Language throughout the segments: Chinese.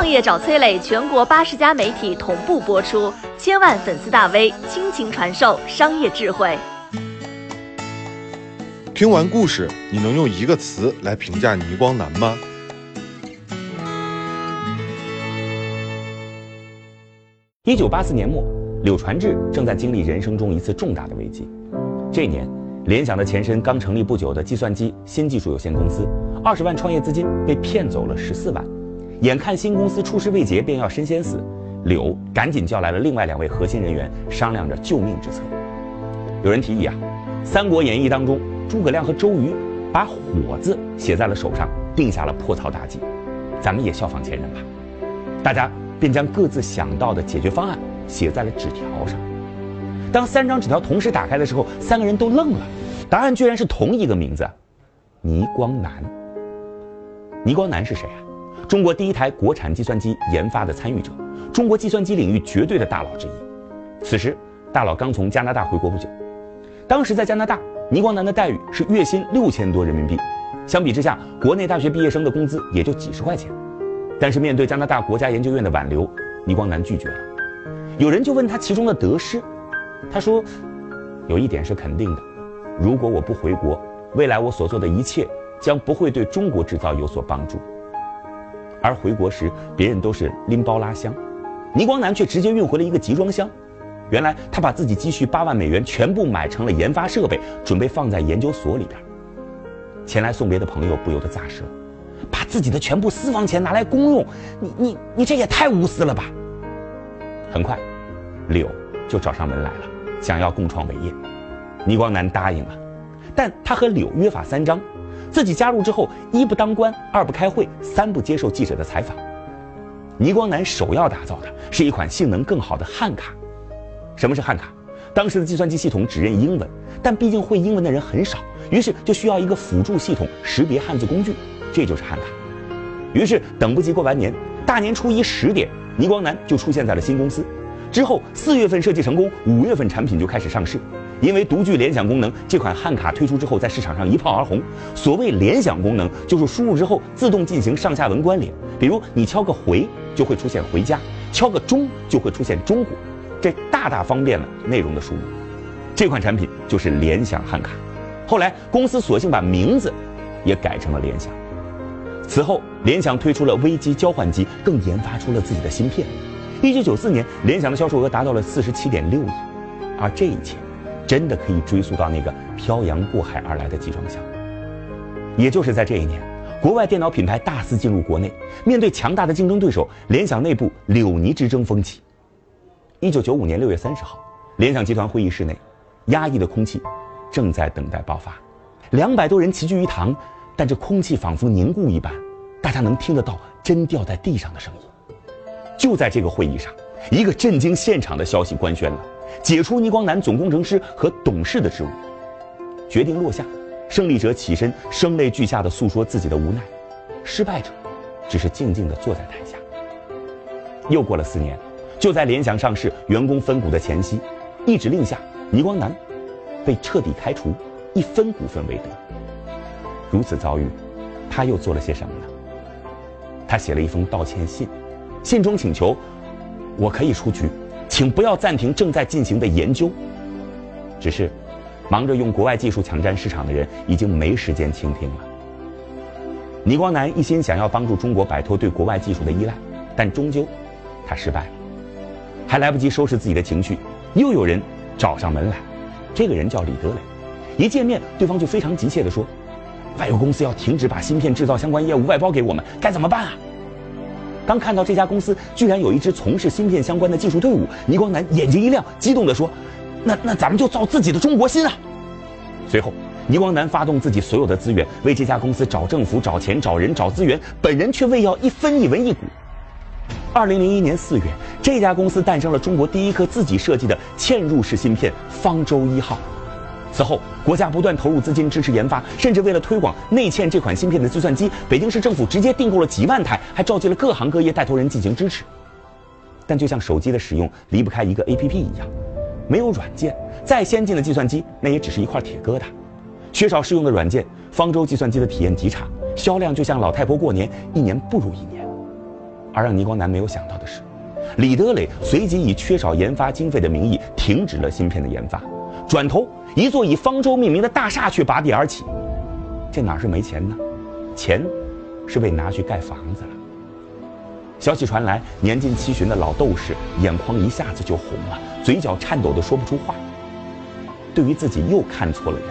创业找崔磊，全国八十家媒体同步播出，千万粉丝大 V 倾情传授商业智慧。听完故事，你能用一个词来评价倪光南吗？一九八四年末，柳传志正在经历人生中一次重大的危机。这年，联想的前身刚成立不久的计算机新技术有限公司，二十万创业资金被骗走了十四万。眼看新公司出师未捷，便要身先死，柳赶紧叫来了另外两位核心人员，商量着救命之策。有人提议啊，《三国演义》当中，诸葛亮和周瑜把“火”字写在了手上，定下了破曹大计。咱们也效仿前人吧。大家便将各自想到的解决方案写在了纸条上。当三张纸条同时打开的时候，三个人都愣了，答案居然是同一个名字：倪光南。倪光南是谁啊？中国第一台国产计算机研发的参与者，中国计算机领域绝对的大佬之一。此时，大佬刚从加拿大回国不久。当时在加拿大，倪光南的待遇是月薪六千多人民币，相比之下，国内大学毕业生的工资也就几十块钱。但是面对加拿大国家研究院的挽留，倪光南拒绝了。有人就问他其中的得失，他说：“有一点是肯定的，如果我不回国，未来我所做的一切将不会对中国制造有所帮助。”而回国时，别人都是拎包拉箱，倪光南却直接运回了一个集装箱。原来他把自己积蓄八万美元全部买成了研发设备，准备放在研究所里边。前来送别的朋友不由得咋舌：“把自己的全部私房钱拿来公用，你你你这也太无私了吧！”很快，柳就找上门来了，想要共创伟业。倪光南答应了，但他和柳约法三章。自己加入之后，一不当官，二不开会，三不接受记者的采访。倪光南首要打造的是一款性能更好的汉卡。什么是汉卡？当时的计算机系统只认英文，但毕竟会英文的人很少，于是就需要一个辅助系统识别汉字工具，这就是汉卡。于是等不及过完年，大年初一十点，倪光南就出现在了新公司。之后四月份设计成功，五月份产品就开始上市。因为独具联想功能，这款汉卡推出之后，在市场上一炮而红。所谓联想功能，就是输入之后自动进行上下文关联。比如你敲个回，就会出现回家；敲个中，就会出现中国。这大大方便了内容的输入。这款产品就是联想汉卡。后来公司索性把名字也改成了联想。此后，联想推出了微机交换机，更研发出了自己的芯片。一九九四年，联想的销售额达到了四十七点六亿，而这一切。真的可以追溯到那个漂洋过海而来的集装箱。也就是在这一年，国外电脑品牌大肆进入国内，面对强大的竞争对手，联想内部柳泥之争风起。一九九五年六月三十号，联想集团会议室内，压抑的空气正在等待爆发。两百多人齐聚一堂，但这空气仿佛凝固一般，大家能听得到针掉在地上的声音。就在这个会议上，一个震惊现场的消息官宣了。解除倪光南总工程师和董事的职务，决定落下，胜利者起身，声泪俱下的诉说自己的无奈，失败者只是静静的坐在台下。又过了四年，就在联想上市、员工分股的前夕，一指令下，倪光南被彻底开除，一分股份未得。如此遭遇，他又做了些什么呢？他写了一封道歉信，信中请求，我可以出局。请不要暂停正在进行的研究。只是，忙着用国外技术抢占市场的人已经没时间倾听了。倪光南一心想要帮助中国摆脱对国外技术的依赖，但终究，他失败了。还来不及收拾自己的情绪，又有人找上门来。这个人叫李德磊。一见面，对方就非常急切地说：“外国公司要停止把芯片制造相关业务外包给我们，该怎么办啊？”当看到这家公司居然有一支从事芯片相关的技术队伍，倪光南眼睛一亮，激动地说：“那那咱们就造自己的中国芯啊！”随后，倪光南发动自己所有的资源为这家公司找政府、找钱、找人、找资源，本人却未要一分一文一股。二零零一年四月，这家公司诞生了中国第一颗自己设计的嵌入式芯片“方舟一号”。此后，国家不断投入资金支持研发，甚至为了推广内嵌这款芯片的计算机，北京市政府直接订购了几万台，还召集了各行各业带头人进行支持。但就像手机的使用离不开一个 APP 一样，没有软件，再先进的计算机那也只是一块铁疙瘩。缺少适用的软件，方舟计算机的体验极差，销量就像老太婆过年，一年不如一年。而让倪光南没有想到的是，李德磊随即以缺少研发经费的名义停止了芯片的研发，转头一座以方舟命名的大厦却拔地而起。这哪是没钱呢？钱是被拿去盖房子了。消息传来，年近七旬的老斗士眼眶一下子就红了，嘴角颤抖的说不出话。对于自己又看错了人，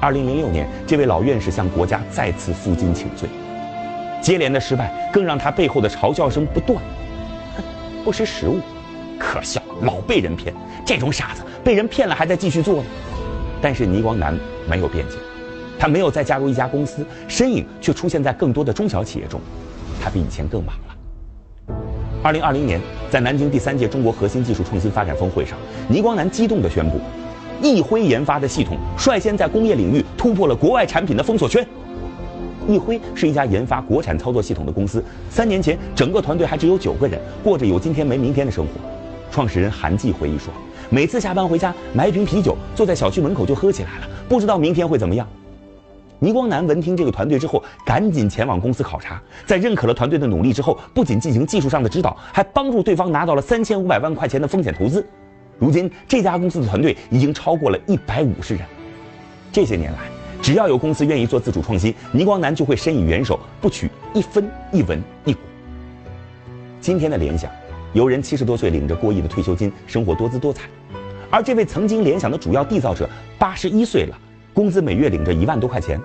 二零零六年，这位老院士向国家再次负荆请罪。接连的失败更让他背后的嘲笑声不断，不识时务，可笑，老被人骗，这种傻子被人骗了还在继续做呢。但是倪光南没有辩解，他没有再加入一家公司，身影却出现在更多的中小企业中，他比以前更忙了。二零二零年，在南京第三届中国核心技术创新发展峰会上，倪光南激动地宣布，易辉研发的系统率先在工业领域突破了国外产品的封锁圈。易辉是一家研发国产操作系统的公司。三年前，整个团队还只有九个人，过着有今天没明天的生活。创始人韩继回忆说：“每次下班回家，买一瓶啤酒，坐在小区门口就喝起来了，不知道明天会怎么样。”倪光南闻听这个团队之后，赶紧前往公司考察。在认可了团队的努力之后，不仅进行技术上的指导，还帮助对方拿到了三千五百万块钱的风险投资。如今，这家公司的团队已经超过了一百五十人。这些年来，只要有公司愿意做自主创新，倪光南就会伸以援手，不取一分一文一股。今天的联想，有人七十多岁领着过亿的退休金，生活多姿多彩；而这位曾经联想的主要缔造者，八十一岁了，工资每月领着一万多块钱，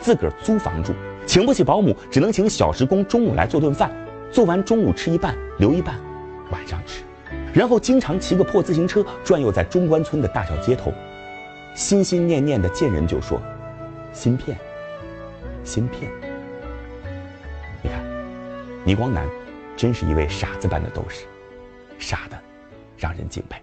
自个儿租房住，请不起保姆，只能请小时工中午来做顿饭，做完中午吃一半，留一半，晚上吃，然后经常骑个破自行车转悠在中关村的大小街头，心心念念的见人就说。芯片，芯片。你看，倪光南真是一位傻子般的斗士，傻的让人敬佩。